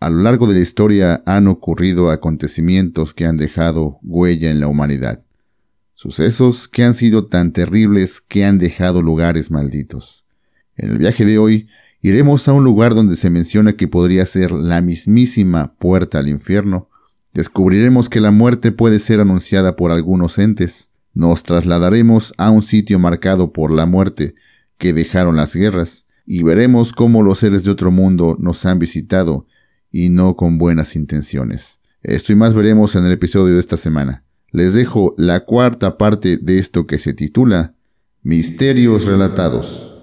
A lo largo de la historia han ocurrido acontecimientos que han dejado huella en la humanidad. Sucesos que han sido tan terribles que han dejado lugares malditos. En el viaje de hoy iremos a un lugar donde se menciona que podría ser la mismísima puerta al infierno. Descubriremos que la muerte puede ser anunciada por algunos entes. Nos trasladaremos a un sitio marcado por la muerte que dejaron las guerras y veremos cómo los seres de otro mundo nos han visitado y no con buenas intenciones. Esto y más veremos en el episodio de esta semana. Les dejo la cuarta parte de esto que se titula Misterios Relatados.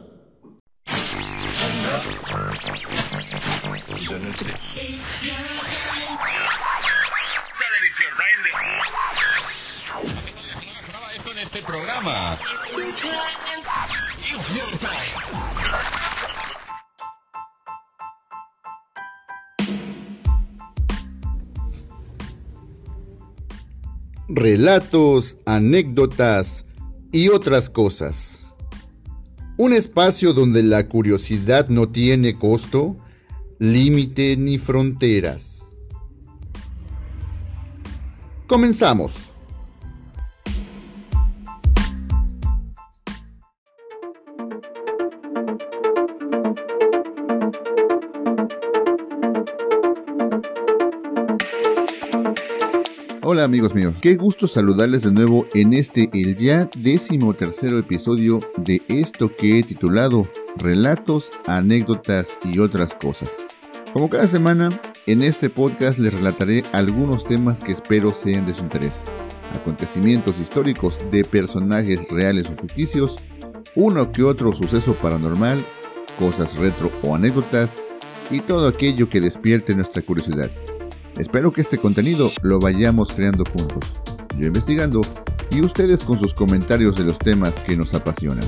Relatos, anécdotas y otras cosas. Un espacio donde la curiosidad no tiene costo, límite ni fronteras. Comenzamos. Amigos míos, qué gusto saludarles de nuevo en este el ya décimo tercero episodio de esto que he titulado Relatos, anécdotas y otras cosas. Como cada semana, en este podcast les relataré algunos temas que espero sean de su interés. Acontecimientos históricos de personajes reales o ficticios, uno que otro suceso paranormal, cosas retro o anécdotas, y todo aquello que despierte nuestra curiosidad. Espero que este contenido lo vayamos creando juntos, yo investigando y ustedes con sus comentarios de los temas que nos apasionan.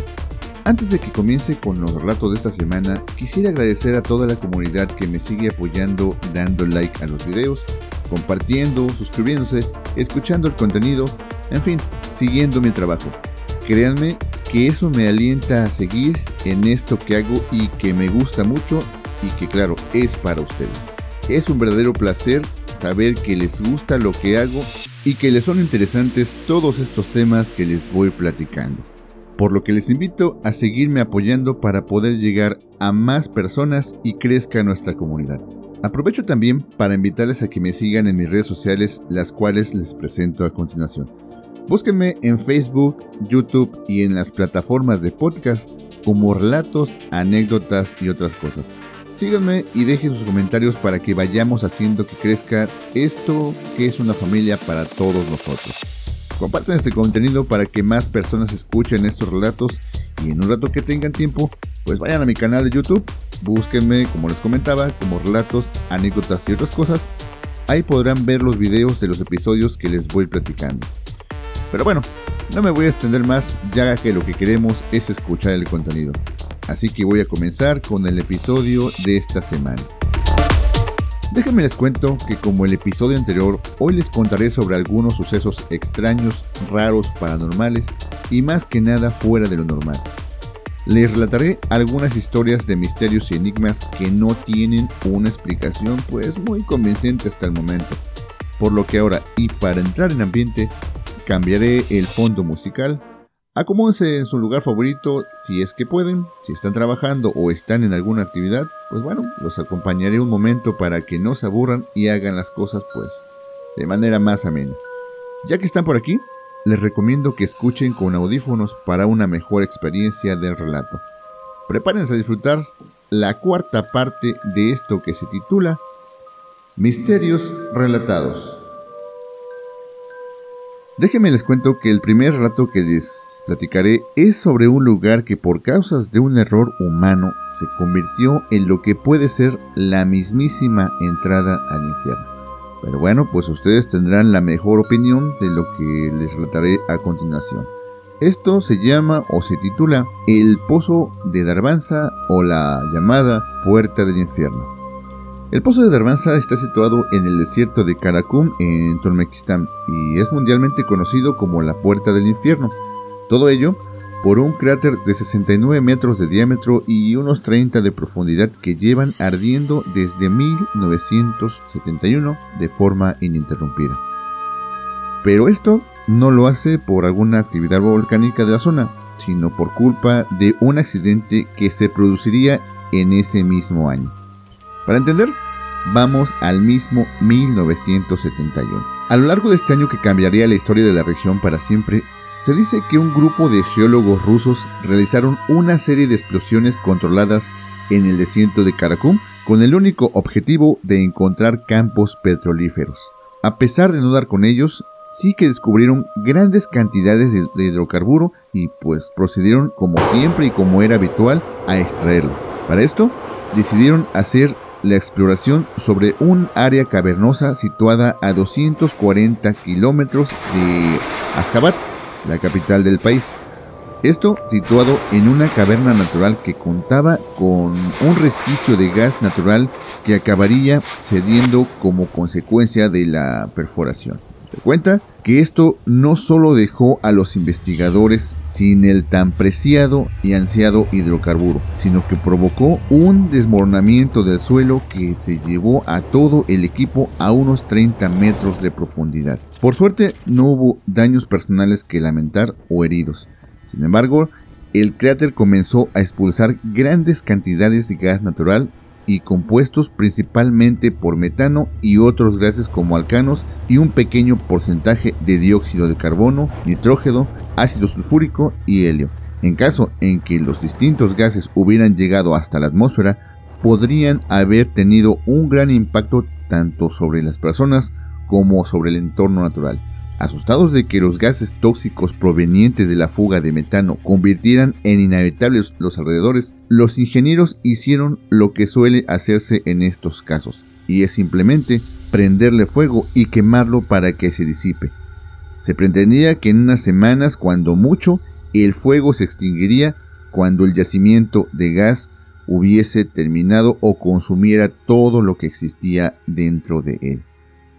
Antes de que comience con los relatos de esta semana, quisiera agradecer a toda la comunidad que me sigue apoyando dando like a los videos, compartiendo, suscribiéndose, escuchando el contenido, en fin, siguiendo mi trabajo. Créanme que eso me alienta a seguir en esto que hago y que me gusta mucho y que claro, es para ustedes. Es un verdadero placer saber que les gusta lo que hago y que les son interesantes todos estos temas que les voy platicando. Por lo que les invito a seguirme apoyando para poder llegar a más personas y crezca nuestra comunidad. Aprovecho también para invitarles a que me sigan en mis redes sociales, las cuales les presento a continuación. Búsquenme en Facebook, YouTube y en las plataformas de podcast como relatos, anécdotas y otras cosas. Síganme y dejen sus comentarios para que vayamos haciendo que crezca esto que es una familia para todos nosotros. Compartan este contenido para que más personas escuchen estos relatos y en un rato que tengan tiempo, pues vayan a mi canal de YouTube, búsquenme, como les comentaba, como relatos, anécdotas y otras cosas. Ahí podrán ver los videos de los episodios que les voy platicando. Pero bueno, no me voy a extender más ya que lo que queremos es escuchar el contenido. Así que voy a comenzar con el episodio de esta semana. Déjenme les cuento que como el episodio anterior, hoy les contaré sobre algunos sucesos extraños, raros, paranormales y más que nada fuera de lo normal. Les relataré algunas historias de misterios y enigmas que no tienen una explicación pues muy convincente hasta el momento. Por lo que ahora, y para entrar en ambiente, cambiaré el fondo musical Acomódense en su lugar favorito si es que pueden. Si están trabajando o están en alguna actividad, pues bueno, los acompañaré un momento para que no se aburran y hagan las cosas pues de manera más amena. Ya que están por aquí, les recomiendo que escuchen con audífonos para una mejor experiencia del relato. Prepárense a disfrutar la cuarta parte de esto que se titula Misterios Relatados. Déjenme les cuento que el primer relato que les platicaré es sobre un lugar que por causas de un error humano se convirtió en lo que puede ser la mismísima entrada al infierno. Pero bueno, pues ustedes tendrán la mejor opinión de lo que les relataré a continuación. Esto se llama o se titula El Pozo de Darbanza o la llamada Puerta del Infierno. El Pozo de Darbanza está situado en el desierto de Karakum en Turmekistán y es mundialmente conocido como la Puerta del Infierno todo ello por un cráter de 69 metros de diámetro y unos 30 de profundidad que llevan ardiendo desde 1971 de forma ininterrumpida. Pero esto no lo hace por alguna actividad volcánica de la zona, sino por culpa de un accidente que se produciría en ese mismo año. Para entender, vamos al mismo 1971. A lo largo de este año que cambiaría la historia de la región para siempre, se dice que un grupo de geólogos rusos realizaron una serie de explosiones controladas en el desierto de Karakum con el único objetivo de encontrar campos petrolíferos. A pesar de no dar con ellos, sí que descubrieron grandes cantidades de, hidrocarburo y pues procedieron como siempre y como era habitual a extraerlo. Para esto decidieron hacer la exploración sobre un área cavernosa situada a 240 kilómetros de Ashgabat, la capital del país. Esto situado en una caverna natural que contaba con un resquicio de gas natural que acabaría cediendo como consecuencia de la perforación. Cuenta que esto no solo dejó a los investigadores sin el tan preciado y ansiado hidrocarburo, sino que provocó un desmoronamiento del suelo que se llevó a todo el equipo a unos 30 metros de profundidad. Por suerte no hubo daños personales que lamentar o heridos. Sin embargo, el cráter comenzó a expulsar grandes cantidades de gas natural y compuestos principalmente por metano y otros gases como alcanos y un pequeño porcentaje de dióxido de carbono, nitrógeno, ácido sulfúrico y helio. En caso en que los distintos gases hubieran llegado hasta la atmósfera, podrían haber tenido un gran impacto tanto sobre las personas como sobre el entorno natural. Asustados de que los gases tóxicos provenientes de la fuga de metano convirtieran en inhabitables los alrededores, los ingenieros hicieron lo que suele hacerse en estos casos, y es simplemente prenderle fuego y quemarlo para que se disipe. Se pretendía que en unas semanas, cuando mucho, el fuego se extinguiría cuando el yacimiento de gas hubiese terminado o consumiera todo lo que existía dentro de él.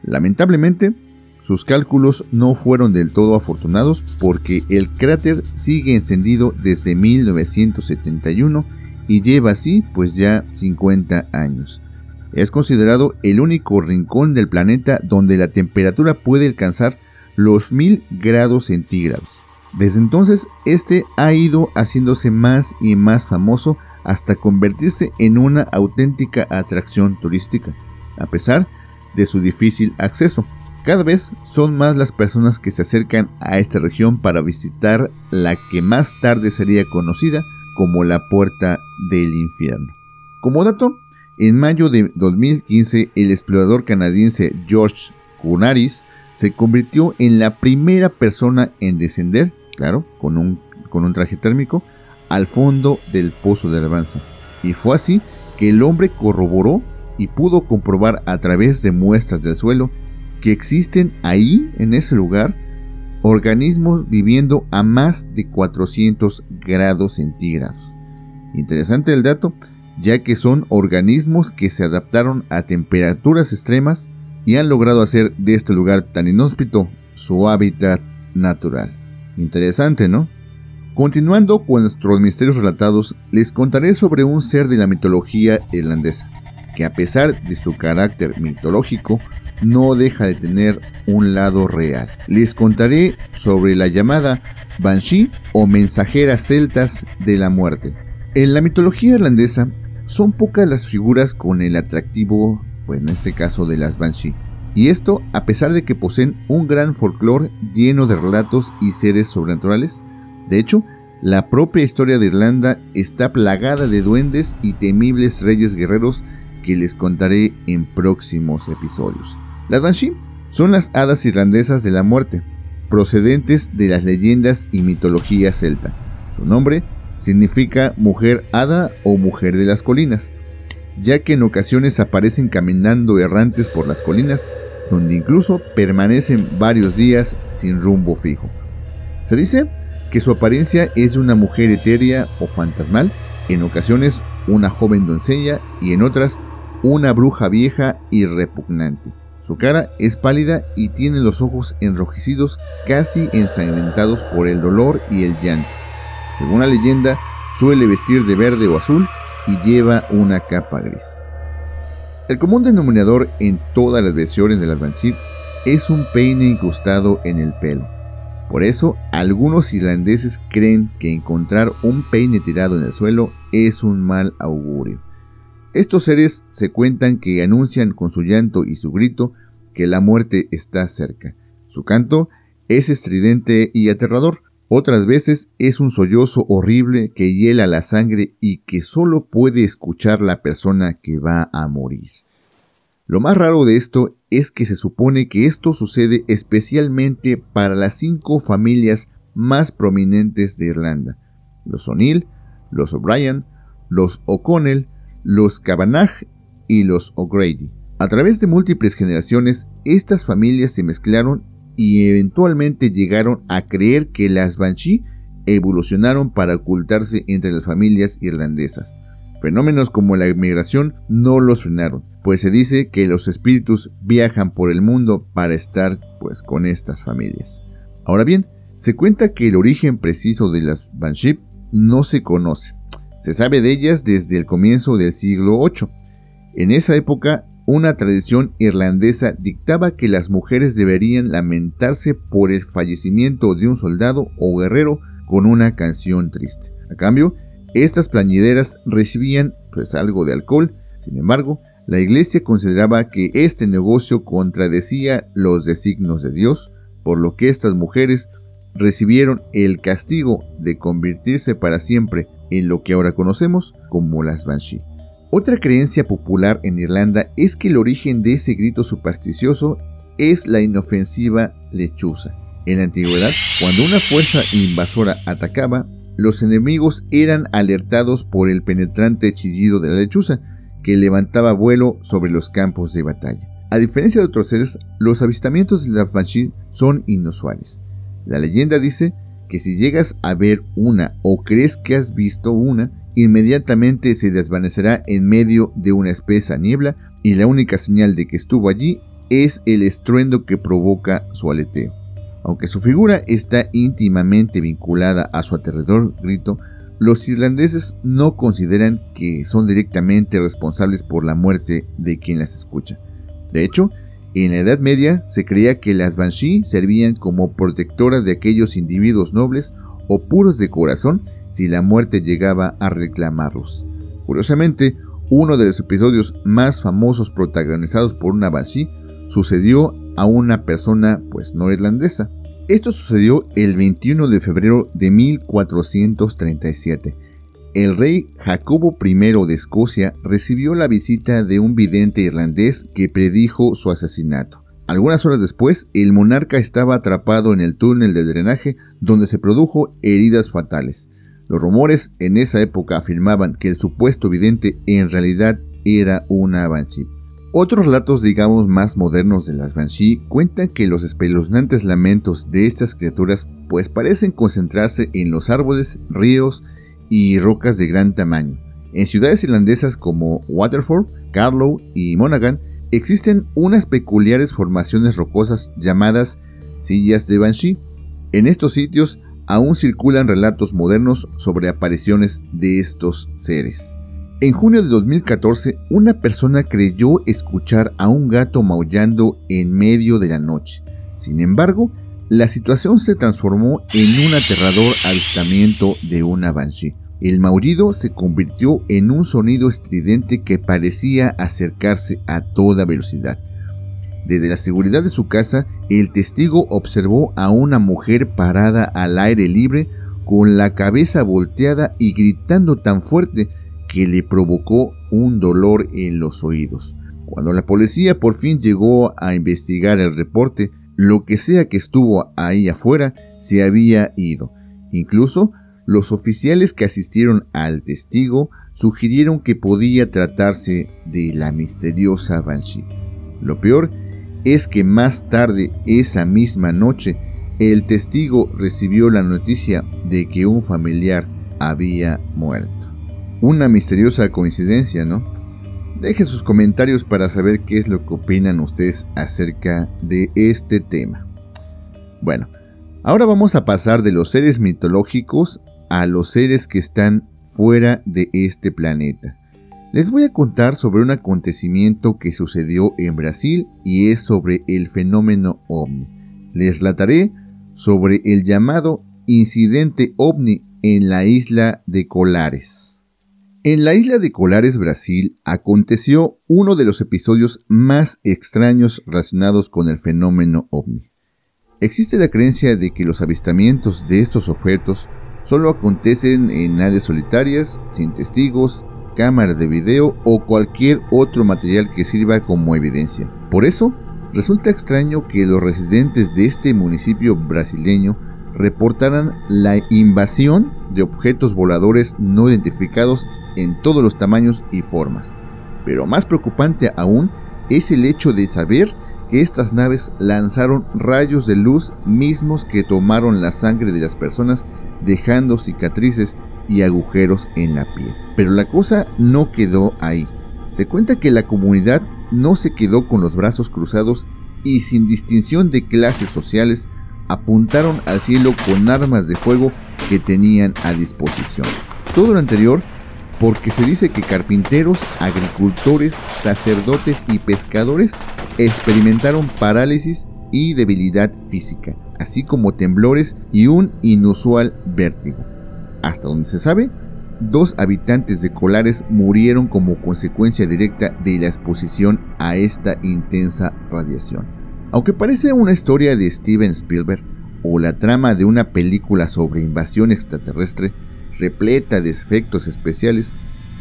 Lamentablemente, sus cálculos no fueron del todo afortunados porque el cráter sigue encendido desde 1971 y lleva así pues ya 50 años. Es considerado el único rincón del planeta donde la temperatura puede alcanzar los 1000 grados centígrados. Desde entonces, este ha ido haciéndose más y más famoso hasta convertirse en una auténtica atracción turística, a pesar de su difícil acceso. Cada vez son más las personas que se acercan a esta región para visitar la que más tarde sería conocida como la Puerta del Infierno. Como dato, en mayo de 2015 el explorador canadiense George Cunaris se convirtió en la primera persona en descender, claro, con un, con un traje térmico, al fondo del pozo de alabanza. Y fue así que el hombre corroboró y pudo comprobar a través de muestras del suelo que existen ahí, en ese lugar, organismos viviendo a más de 400 grados centígrados. Interesante el dato, ya que son organismos que se adaptaron a temperaturas extremas y han logrado hacer de este lugar tan inhóspito su hábitat natural. Interesante, ¿no? Continuando con nuestros misterios relatados, les contaré sobre un ser de la mitología irlandesa, que a pesar de su carácter mitológico, no deja de tener un lado real. Les contaré sobre la llamada Banshee o mensajeras celtas de la muerte. En la mitología irlandesa son pocas las figuras con el atractivo, pues en este caso de las Banshee. Y esto a pesar de que poseen un gran folclore lleno de relatos y seres sobrenaturales. De hecho, la propia historia de Irlanda está plagada de duendes y temibles reyes guerreros que les contaré en próximos episodios. Las Banshee son las hadas irlandesas de la muerte, procedentes de las leyendas y mitología celta. Su nombre significa mujer hada o mujer de las colinas, ya que en ocasiones aparecen caminando errantes por las colinas, donde incluso permanecen varios días sin rumbo fijo. Se dice que su apariencia es de una mujer etérea o fantasmal, en ocasiones una joven doncella y en otras una bruja vieja y repugnante. Su cara es pálida y tiene los ojos enrojecidos casi ensangrentados por el dolor y el llanto. Según la leyenda, suele vestir de verde o azul y lleva una capa gris. El común denominador en todas las versiones de las Banshee es un peine incrustado en el pelo. Por eso, algunos irlandeses creen que encontrar un peine tirado en el suelo es un mal augurio. Estos seres se cuentan que anuncian con su llanto y su grito que la muerte está cerca. Su canto es estridente y aterrador. Otras veces es un sollozo horrible que hiela la sangre y que solo puede escuchar la persona que va a morir. Lo más raro de esto es que se supone que esto sucede especialmente para las cinco familias más prominentes de Irlanda, los O'Neill, los O'Brien, los O'Connell, los Cavanagh y los O'Grady. A través de múltiples generaciones, estas familias se mezclaron y eventualmente llegaron a creer que las Banshee evolucionaron para ocultarse entre las familias irlandesas. Fenómenos como la inmigración no los frenaron, pues se dice que los espíritus viajan por el mundo para estar pues con estas familias. Ahora bien, se cuenta que el origen preciso de las Banshee no se conoce. Se sabe de ellas desde el comienzo del siglo VIII. En esa época, una tradición irlandesa dictaba que las mujeres deberían lamentarse por el fallecimiento de un soldado o guerrero con una canción triste. A cambio, estas plañideras recibían pues algo de alcohol, sin embargo, la iglesia consideraba que este negocio contradecía los designios de Dios, por lo que estas mujeres recibieron el castigo de convertirse para siempre en lo que ahora conocemos como las Banshee. Otra creencia popular en Irlanda es que el origen de ese grito supersticioso es la inofensiva lechuza. En la antigüedad, cuando una fuerza invasora atacaba, los enemigos eran alertados por el penetrante chillido de la lechuza, que levantaba vuelo sobre los campos de batalla. A diferencia de otros seres, los avistamientos de la Banshee son inusuales. La leyenda dice que si llegas a ver una o crees que has visto una, inmediatamente se desvanecerá en medio de una espesa niebla y la única señal de que estuvo allí es el estruendo que provoca su aleteo. Aunque su figura está íntimamente vinculada a su aterrador grito, los irlandeses no consideran que son directamente responsables por la muerte de quien las escucha. De hecho, en la Edad Media se creía que las Banshee servían como protectoras de aquellos individuos nobles o puros de corazón si la muerte llegaba a reclamarlos. Curiosamente, uno de los episodios más famosos protagonizados por una Banshee sucedió a una persona pues no irlandesa. Esto sucedió el 21 de febrero de 1437 el rey Jacobo I de Escocia recibió la visita de un vidente irlandés que predijo su asesinato. Algunas horas después, el monarca estaba atrapado en el túnel de drenaje donde se produjo heridas fatales. Los rumores en esa época afirmaban que el supuesto vidente en realidad era una banshee. Otros relatos, digamos, más modernos de las banshee cuentan que los espeluznantes lamentos de estas criaturas pues parecen concentrarse en los árboles, ríos y rocas de gran tamaño. En ciudades irlandesas como Waterford, Carlow y Monaghan existen unas peculiares formaciones rocosas llamadas sillas de Banshee. En estos sitios aún circulan relatos modernos sobre apariciones de estos seres. En junio de 2014, una persona creyó escuchar a un gato maullando en medio de la noche. Sin embargo, la situación se transformó en un aterrador avistamiento de una banshee. El maullido se convirtió en un sonido estridente que parecía acercarse a toda velocidad. Desde la seguridad de su casa, el testigo observó a una mujer parada al aire libre con la cabeza volteada y gritando tan fuerte que le provocó un dolor en los oídos. Cuando la policía por fin llegó a investigar el reporte, lo que sea que estuvo ahí afuera se había ido. Incluso los oficiales que asistieron al testigo sugirieron que podía tratarse de la misteriosa Banshee. Lo peor es que más tarde esa misma noche el testigo recibió la noticia de que un familiar había muerto. Una misteriosa coincidencia, ¿no? Deje sus comentarios para saber qué es lo que opinan ustedes acerca de este tema. Bueno, ahora vamos a pasar de los seres mitológicos a los seres que están fuera de este planeta. Les voy a contar sobre un acontecimiento que sucedió en Brasil y es sobre el fenómeno ovni. Les relataré sobre el llamado incidente ovni en la isla de Colares. En la isla de Colares, Brasil, aconteció uno de los episodios más extraños relacionados con el fenómeno ovni. Existe la creencia de que los avistamientos de estos objetos solo acontecen en áreas solitarias, sin testigos, cámara de video o cualquier otro material que sirva como evidencia. Por eso, resulta extraño que los residentes de este municipio brasileño reportaran la invasión de objetos voladores no identificados en todos los tamaños y formas. Pero más preocupante aún es el hecho de saber que estas naves lanzaron rayos de luz mismos que tomaron la sangre de las personas dejando cicatrices y agujeros en la piel. Pero la cosa no quedó ahí. Se cuenta que la comunidad no se quedó con los brazos cruzados y sin distinción de clases sociales apuntaron al cielo con armas de fuego que tenían a disposición. Todo lo anterior porque se dice que carpinteros, agricultores, sacerdotes y pescadores experimentaron parálisis y debilidad física, así como temblores y un inusual vértigo. Hasta donde se sabe, dos habitantes de Colares murieron como consecuencia directa de la exposición a esta intensa radiación. Aunque parece una historia de Steven Spielberg o la trama de una película sobre invasión extraterrestre repleta de efectos especiales,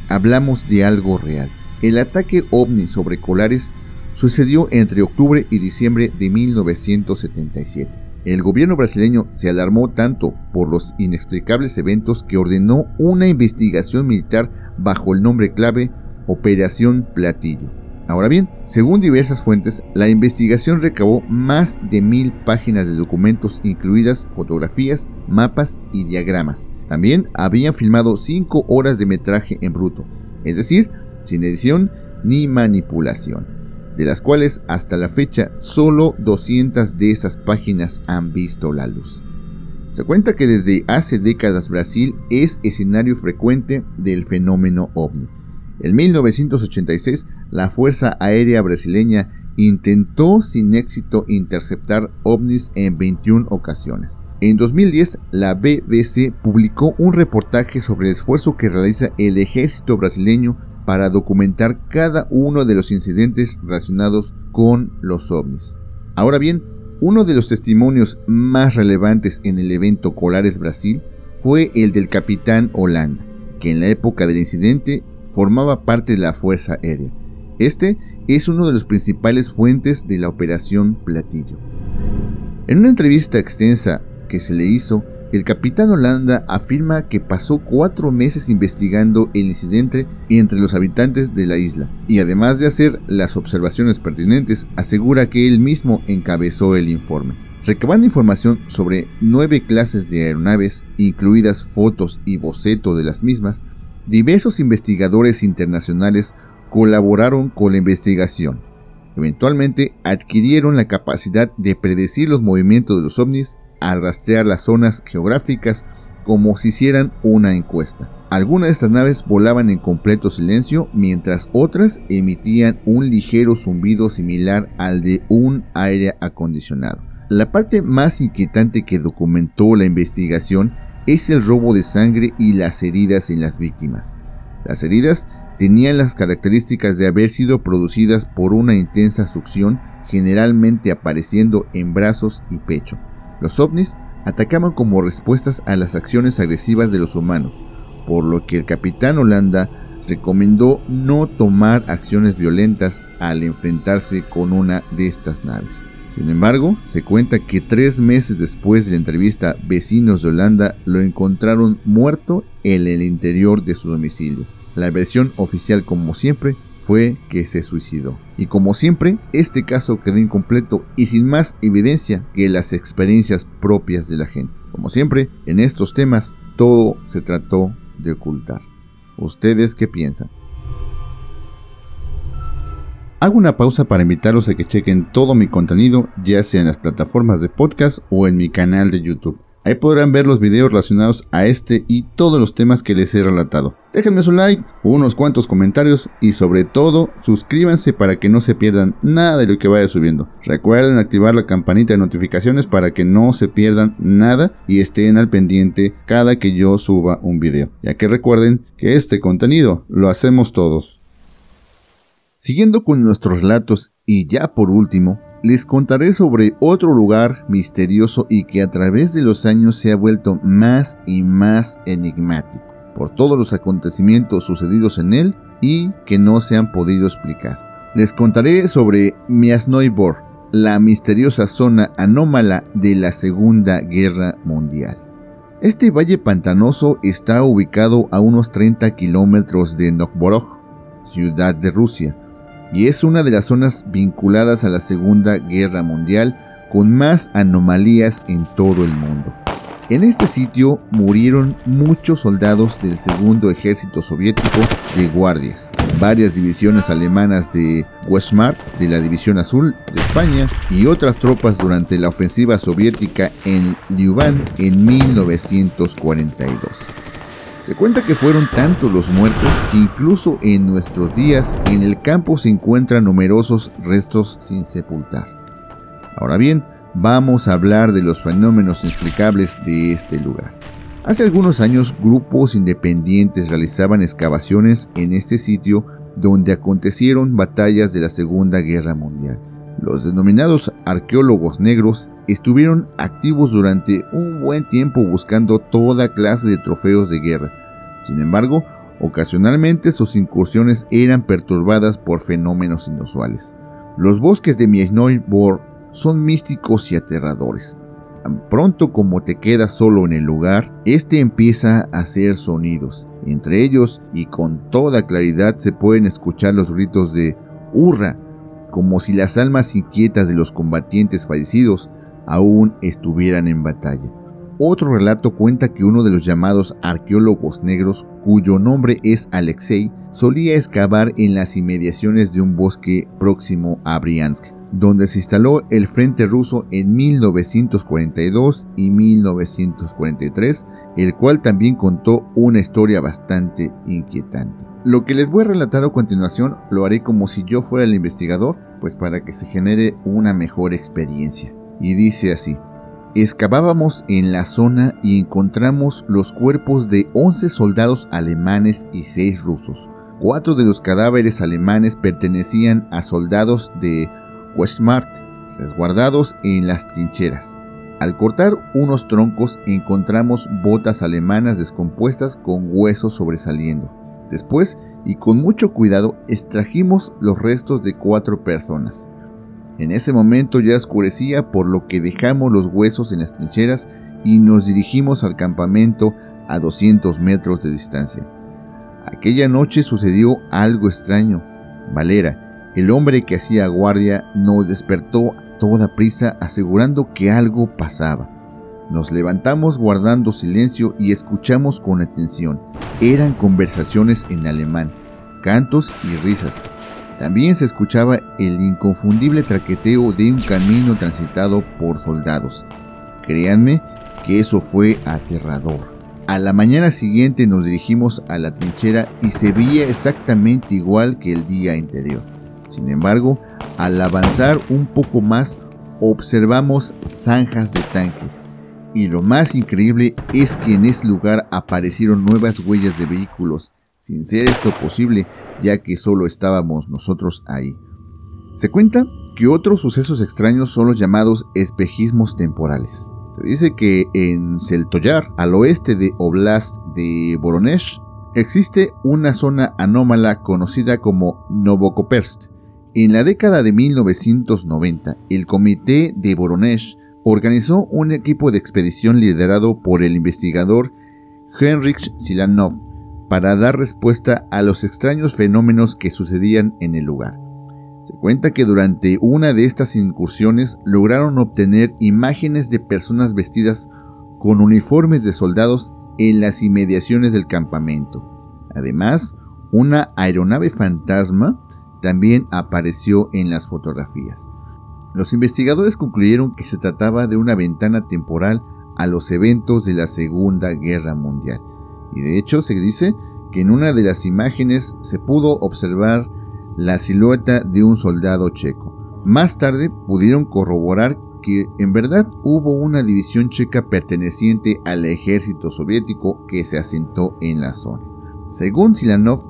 hablamos de algo real. El ataque ovni sobre Colares sucedió entre octubre y diciembre de 1977. El gobierno brasileño se alarmó tanto por los inexplicables eventos que ordenó una investigación militar bajo el nombre clave Operación Platillo. Ahora bien, según diversas fuentes, la investigación recabó más de mil páginas de documentos, incluidas fotografías, mapas y diagramas. También habían filmado 5 horas de metraje en bruto, es decir, sin edición ni manipulación, de las cuales hasta la fecha solo 200 de esas páginas han visto la luz. Se cuenta que desde hace décadas Brasil es escenario frecuente del fenómeno ovni. En 1986, la Fuerza Aérea Brasileña intentó sin éxito interceptar ovnis en 21 ocasiones. En 2010, la BBC publicó un reportaje sobre el esfuerzo que realiza el ejército brasileño para documentar cada uno de los incidentes relacionados con los ovnis. Ahora bien, uno de los testimonios más relevantes en el evento Colares Brasil fue el del capitán Holanda, que en la época del incidente formaba parte de la Fuerza Aérea. Este es uno de los principales fuentes de la Operación Platillo. En una entrevista extensa que se le hizo, el capitán Holanda afirma que pasó cuatro meses investigando el incidente entre los habitantes de la isla y además de hacer las observaciones pertinentes, asegura que él mismo encabezó el informe. Recabando información sobre nueve clases de aeronaves, incluidas fotos y boceto de las mismas, diversos investigadores internacionales colaboraron con la investigación. Eventualmente adquirieron la capacidad de predecir los movimientos de los ovnis al rastrear las zonas geográficas como si hicieran una encuesta. Algunas de estas naves volaban en completo silencio mientras otras emitían un ligero zumbido similar al de un aire acondicionado. La parte más inquietante que documentó la investigación es el robo de sangre y las heridas en las víctimas. Las heridas tenían las características de haber sido producidas por una intensa succión, generalmente apareciendo en brazos y pecho. Los ovnis atacaban como respuestas a las acciones agresivas de los humanos, por lo que el capitán Holanda recomendó no tomar acciones violentas al enfrentarse con una de estas naves. Sin embargo, se cuenta que tres meses después de la entrevista, vecinos de Holanda lo encontraron muerto en el interior de su domicilio. La versión oficial, como siempre, fue que se suicidó. Y como siempre, este caso quedó incompleto y sin más evidencia que las experiencias propias de la gente. Como siempre, en estos temas, todo se trató de ocultar. ¿Ustedes qué piensan? Hago una pausa para invitarlos a que chequen todo mi contenido, ya sea en las plataformas de podcast o en mi canal de YouTube. Ahí podrán ver los videos relacionados a este y todos los temas que les he relatado. Déjenme su like, unos cuantos comentarios y sobre todo suscríbanse para que no se pierdan nada de lo que vaya subiendo. Recuerden activar la campanita de notificaciones para que no se pierdan nada y estén al pendiente cada que yo suba un video. Ya que recuerden que este contenido lo hacemos todos. Siguiendo con nuestros relatos y ya por último, les contaré sobre otro lugar misterioso y que a través de los años se ha vuelto más y más enigmático por todos los acontecimientos sucedidos en él y que no se han podido explicar. Les contaré sobre Miasnoibor, la misteriosa zona anómala de la Segunda Guerra Mundial. Este valle pantanoso está ubicado a unos 30 kilómetros de Novborog, ciudad de Rusia, y es una de las zonas vinculadas a la Segunda Guerra Mundial con más anomalías en todo el mundo. En este sitio murieron muchos soldados del segundo ejército soviético de guardias, varias divisiones alemanas de Wehrmacht de la División Azul de España y otras tropas durante la ofensiva soviética en Liuban en 1942. Se cuenta que fueron tantos los muertos que incluso en nuestros días en el campo se encuentran numerosos restos sin sepultar. Ahora bien, vamos a hablar de los fenómenos inexplicables de este lugar. Hace algunos años grupos independientes realizaban excavaciones en este sitio donde acontecieron batallas de la Segunda Guerra Mundial. Los denominados arqueólogos negros estuvieron activos durante un buen tiempo buscando toda clase de trofeos de guerra. Sin embargo, ocasionalmente sus incursiones eran perturbadas por fenómenos inusuales. Los bosques de Miesnoy Bor son místicos y aterradores. Tan pronto como te quedas solo en el lugar, este empieza a hacer sonidos. Entre ellos, y con toda claridad, se pueden escuchar los gritos de ¡Hurra! como si las almas inquietas de los combatientes fallecidos aún estuvieran en batalla. Otro relato cuenta que uno de los llamados arqueólogos negros, cuyo nombre es Alexei, solía excavar en las inmediaciones de un bosque próximo a Briansk, donde se instaló el Frente Ruso en 1942 y 1943, el cual también contó una historia bastante inquietante. Lo que les voy a relatar a continuación lo haré como si yo fuera el investigador, pues para que se genere una mejor experiencia. Y dice así, excavábamos en la zona y encontramos los cuerpos de 11 soldados alemanes y 6 rusos. Cuatro de los cadáveres alemanes pertenecían a soldados de Wehrmacht, resguardados en las trincheras. Al cortar unos troncos encontramos botas alemanas descompuestas con huesos sobresaliendo. Después, y con mucho cuidado, extrajimos los restos de cuatro personas. En ese momento ya oscurecía por lo que dejamos los huesos en las trincheras y nos dirigimos al campamento a 200 metros de distancia. Aquella noche sucedió algo extraño. Valera, el hombre que hacía guardia, nos despertó a toda prisa asegurando que algo pasaba. Nos levantamos guardando silencio y escuchamos con atención. Eran conversaciones en alemán, cantos y risas. También se escuchaba el inconfundible traqueteo de un camino transitado por soldados. Créanme que eso fue aterrador. A la mañana siguiente nos dirigimos a la trinchera y se veía exactamente igual que el día anterior. Sin embargo, al avanzar un poco más, observamos zanjas de tanques. Y lo más increíble es que en ese lugar aparecieron nuevas huellas de vehículos, sin ser esto posible, ya que solo estábamos nosotros ahí. Se cuenta que otros sucesos extraños son los llamados espejismos temporales. Se dice que en Seltoyar, al oeste de Oblast de Voronezh, existe una zona anómala conocida como Novokopersk. En la década de 1990, el comité de Voronezh organizó un equipo de expedición liderado por el investigador Heinrich Silanov para dar respuesta a los extraños fenómenos que sucedían en el lugar. Se cuenta que durante una de estas incursiones lograron obtener imágenes de personas vestidas con uniformes de soldados en las inmediaciones del campamento. Además, una aeronave fantasma también apareció en las fotografías. Los investigadores concluyeron que se trataba de una ventana temporal a los eventos de la Segunda Guerra Mundial. Y de hecho se dice que en una de las imágenes se pudo observar la silueta de un soldado checo. Más tarde pudieron corroborar que en verdad hubo una división checa perteneciente al ejército soviético que se asentó en la zona. Según Silanov,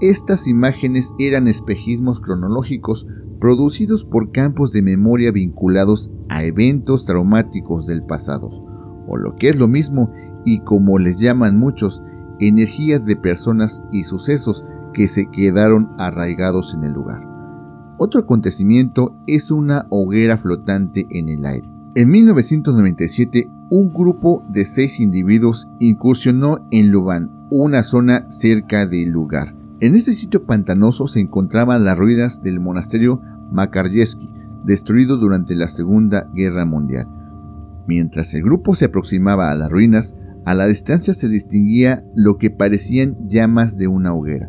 estas imágenes eran espejismos cronológicos producidos por campos de memoria vinculados a eventos traumáticos del pasado, o lo que es lo mismo, y como les llaman muchos, energías de personas y sucesos que se quedaron arraigados en el lugar. Otro acontecimiento es una hoguera flotante en el aire. En 1997, un grupo de seis individuos incursionó en Lubán, una zona cerca del lugar. En este sitio pantanoso se encontraban las ruinas del monasterio Makarjevsky, destruido durante la Segunda Guerra Mundial. Mientras el grupo se aproximaba a las ruinas, a la distancia se distinguía lo que parecían llamas de una hoguera,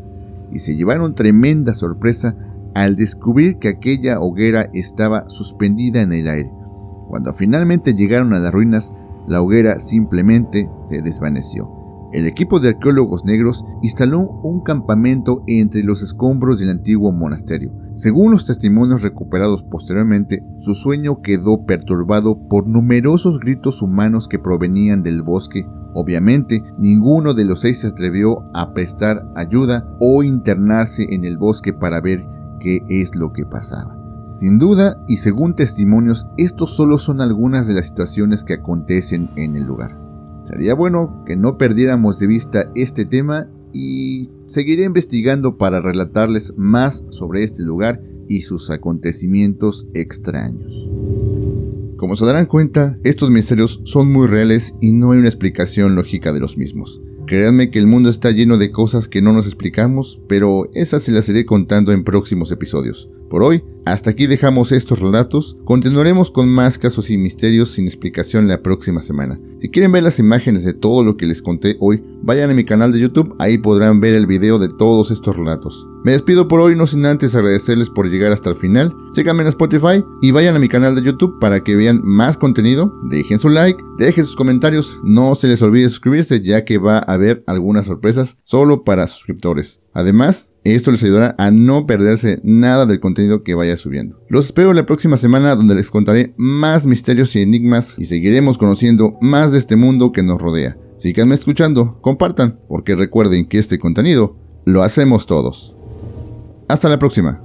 y se llevaron tremenda sorpresa al descubrir que aquella hoguera estaba suspendida en el aire. Cuando finalmente llegaron a las ruinas, la hoguera simplemente se desvaneció. El equipo de arqueólogos negros instaló un campamento entre los escombros del antiguo monasterio. Según los testimonios recuperados posteriormente, su sueño quedó perturbado por numerosos gritos humanos que provenían del bosque. Obviamente, ninguno de los seis se atrevió a prestar ayuda o internarse en el bosque para ver qué es lo que pasaba. Sin duda, y según testimonios, estos solo son algunas de las situaciones que acontecen en el lugar. Sería bueno que no perdiéramos de vista este tema y seguiré investigando para relatarles más sobre este lugar y sus acontecimientos extraños. Como se darán cuenta, estos misterios son muy reales y no hay una explicación lógica de los mismos. Créanme que el mundo está lleno de cosas que no nos explicamos, pero esas se las iré contando en próximos episodios. Por hoy, hasta aquí dejamos estos relatos. Continuaremos con más casos y misterios sin explicación la próxima semana. Si quieren ver las imágenes de todo lo que les conté hoy, vayan a mi canal de YouTube, ahí podrán ver el video de todos estos relatos. Me despido por hoy, no sin antes agradecerles por llegar hasta el final. Síganme en Spotify y vayan a mi canal de YouTube para que vean más contenido. Dejen su like, dejen sus comentarios, no se les olvide suscribirse ya que va a haber algunas sorpresas solo para suscriptores. Además, esto les ayudará a no perderse nada del contenido que vaya subiendo. Los espero la próxima semana donde les contaré más misterios y enigmas y seguiremos conociendo más de este mundo que nos rodea. Síganme escuchando, compartan, porque recuerden que este contenido lo hacemos todos. Hasta la próxima.